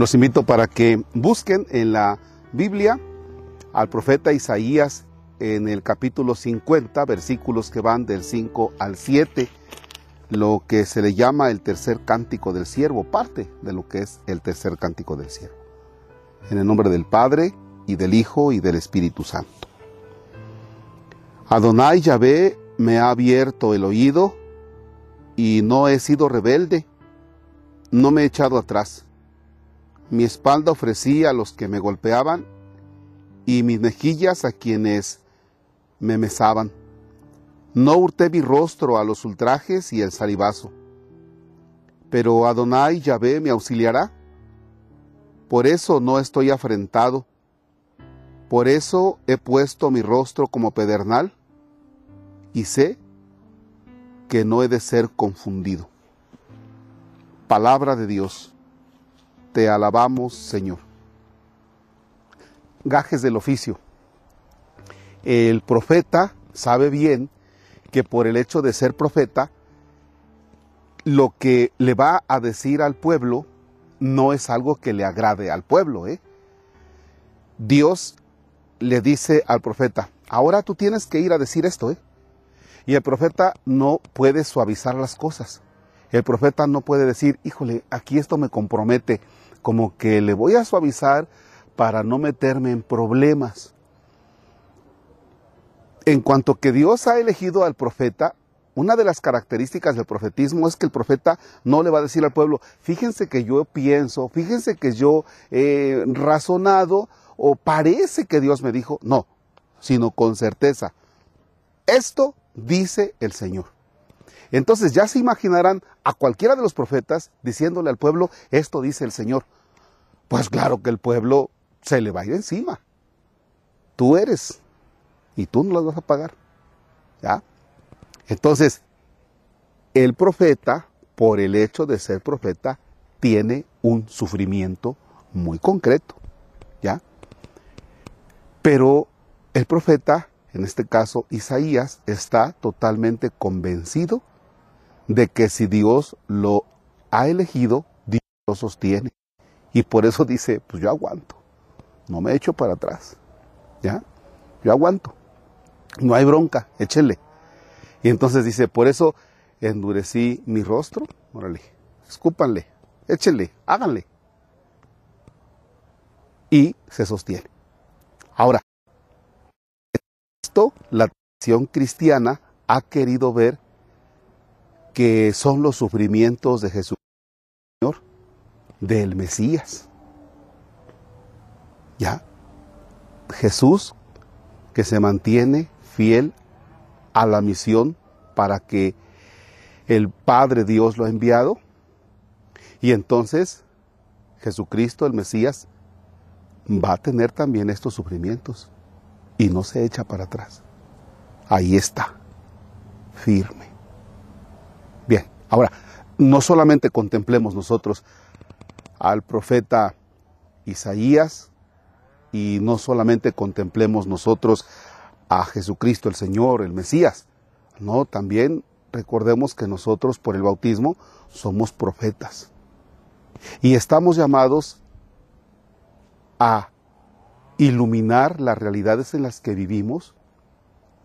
Los invito para que busquen en la Biblia al profeta Isaías en el capítulo 50, versículos que van del 5 al 7, lo que se le llama el tercer cántico del siervo, parte de lo que es el tercer cántico del siervo. En el nombre del Padre, y del Hijo, y del Espíritu Santo. Adonai Yahvé me ha abierto el oído, y no he sido rebelde, no me he echado atrás. Mi espalda ofrecí a los que me golpeaban, y mis mejillas a quienes me mesaban. No hurté mi rostro a los ultrajes y el salivazo. Pero Adonai Yahvé me auxiliará. Por eso no estoy afrentado. Por eso he puesto mi rostro como pedernal y sé que no he de ser confundido. Palabra de Dios. Te alabamos, Señor. Gajes del oficio. El profeta sabe bien que por el hecho de ser profeta, lo que le va a decir al pueblo no es algo que le agrade al pueblo. ¿eh? Dios le dice al profeta, ahora tú tienes que ir a decir esto. ¿eh? Y el profeta no puede suavizar las cosas. El profeta no puede decir, híjole, aquí esto me compromete, como que le voy a suavizar para no meterme en problemas. En cuanto que Dios ha elegido al profeta, una de las características del profetismo es que el profeta no le va a decir al pueblo, fíjense que yo pienso, fíjense que yo he razonado o parece que Dios me dijo, no, sino con certeza. Esto dice el Señor. Entonces ya se imaginarán a cualquiera de los profetas diciéndole al pueblo, esto dice el Señor. Pues claro que el pueblo se le va a ir encima. Tú eres y tú no las vas a pagar. ¿Ya? Entonces, el profeta, por el hecho de ser profeta, tiene un sufrimiento muy concreto. ¿Ya? Pero el profeta, en este caso Isaías, está totalmente convencido de que si Dios lo ha elegido, Dios lo sostiene. Y por eso dice, pues yo aguanto, no me echo para atrás. ¿Ya? Yo aguanto. No hay bronca, échenle. Y entonces dice, por eso endurecí mi rostro, órale, escúpanle, échenle, háganle. Y se sostiene. Ahora, esto la tradición cristiana ha querido ver que son los sufrimientos de Jesús, Señor, del Mesías. ¿Ya? Jesús que se mantiene fiel a la misión para que el Padre Dios lo ha enviado. Y entonces Jesucristo, el Mesías, va a tener también estos sufrimientos y no se echa para atrás. Ahí está, firme. Ahora, no solamente contemplemos nosotros al profeta Isaías y no solamente contemplemos nosotros a Jesucristo el Señor, el Mesías. No, también recordemos que nosotros por el bautismo somos profetas. Y estamos llamados a iluminar las realidades en las que vivimos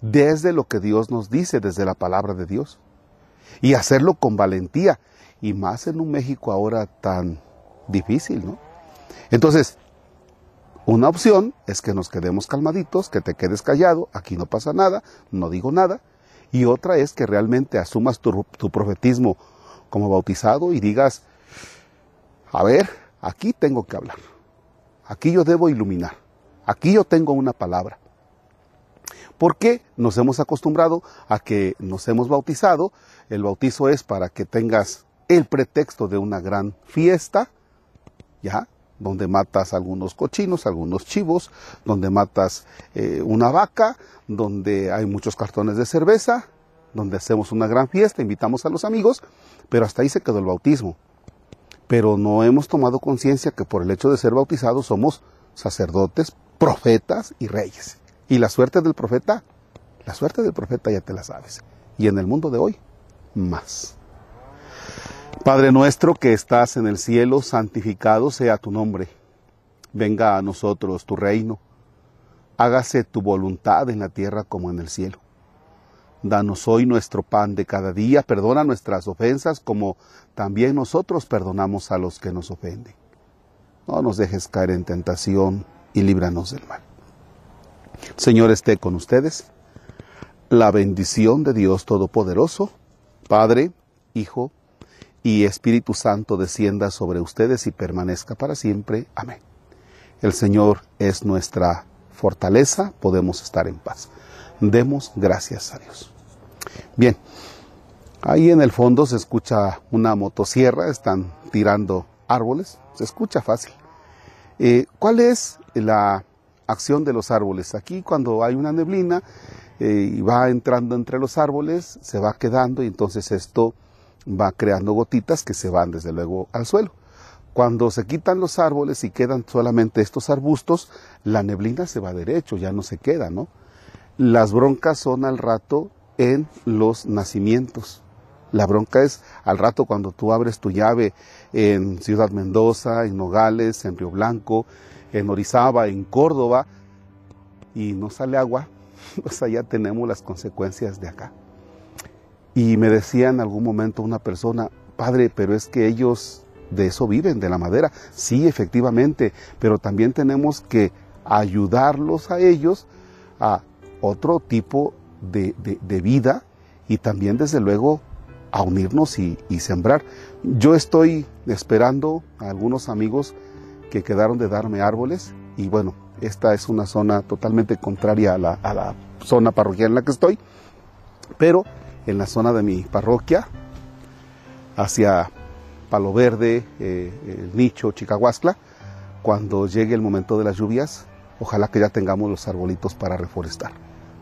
desde lo que Dios nos dice, desde la palabra de Dios. Y hacerlo con valentía, y más en un México ahora tan difícil, ¿no? Entonces, una opción es que nos quedemos calmaditos, que te quedes callado, aquí no pasa nada, no digo nada. Y otra es que realmente asumas tu, profetismo como bautizado y digas, a ver, aquí tengo que hablar, aquí yo debo iluminar, aquí yo tengo una palabra. ¿Por qué nos hemos acostumbrado a que nos hemos bautizado? El bautizo es para que tengas el pretexto de una gran fiesta, ¿ya? donde matas algunos cochinos, algunos chivos, donde matas eh, una vaca, donde hay muchos cartones de cerveza, donde hacemos una gran fiesta, invitamos a los amigos, pero hasta ahí se quedó el bautismo. Pero no hemos tomado conciencia que por el hecho de ser bautizados somos sacerdotes, profetas y reyes. Y la suerte del profeta, la suerte del profeta ya te la sabes. Y en el mundo de hoy, más. Padre nuestro que estás en el cielo, santificado sea tu nombre. Venga a nosotros tu reino. Hágase tu voluntad en la tierra como en el cielo. Danos hoy nuestro pan de cada día, perdona nuestras ofensas como también nosotros perdonamos a los que nos ofenden. No nos dejes caer en tentación y líbranos del mal. Señor esté con ustedes. La bendición de Dios Todopoderoso, Padre, Hijo y Espíritu Santo descienda sobre ustedes y permanezca para siempre. Amén. El Señor es nuestra fortaleza, podemos estar en paz. Demos gracias a Dios. Bien, ahí en el fondo se escucha una motosierra, están tirando árboles, se escucha fácil. Eh, ¿Cuál es la acción de los árboles? Aquí cuando hay una neblina eh, y va entrando entre los árboles, se va quedando y entonces esto va creando gotitas que se van desde luego al suelo. Cuando se quitan los árboles y quedan solamente estos arbustos, la neblina se va derecho, ya no se queda, ¿no? Las broncas son al rato en los nacimientos. La bronca es al rato cuando tú abres tu llave en Ciudad Mendoza, en Nogales, en Río Blanco, en Orizaba, en Córdoba, y no sale agua, sea, ya tenemos las consecuencias de acá. Y me decía en algún momento una persona, padre, pero es que ellos de eso viven, de la madera. Sí, efectivamente, pero también tenemos que ayudarlos a ellos a otro tipo de, vida y también desde luego a unirnos y, sembrar. Yo estoy esperando a algunos amigos que quedaron de darme árboles y bueno, esta es una zona totalmente contraria a la, a la zona parroquial en la que estoy, pero en la zona de mi parroquia, hacia Palo Verde, eh, el Nicho, Chicahuascla, cuando llegue el momento de las lluvias, ojalá que ya tengamos los arbolitos para reforestar.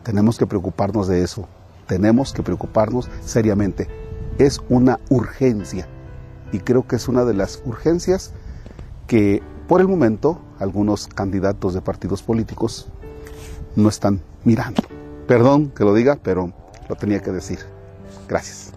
Tenemos que preocuparnos de eso, tenemos que preocuparnos seriamente. Es una urgencia y creo que es una de las urgencias que por el momento algunos candidatos de partidos políticos no están mirando. Perdón que lo diga, pero lo tenía que decir. Gracias.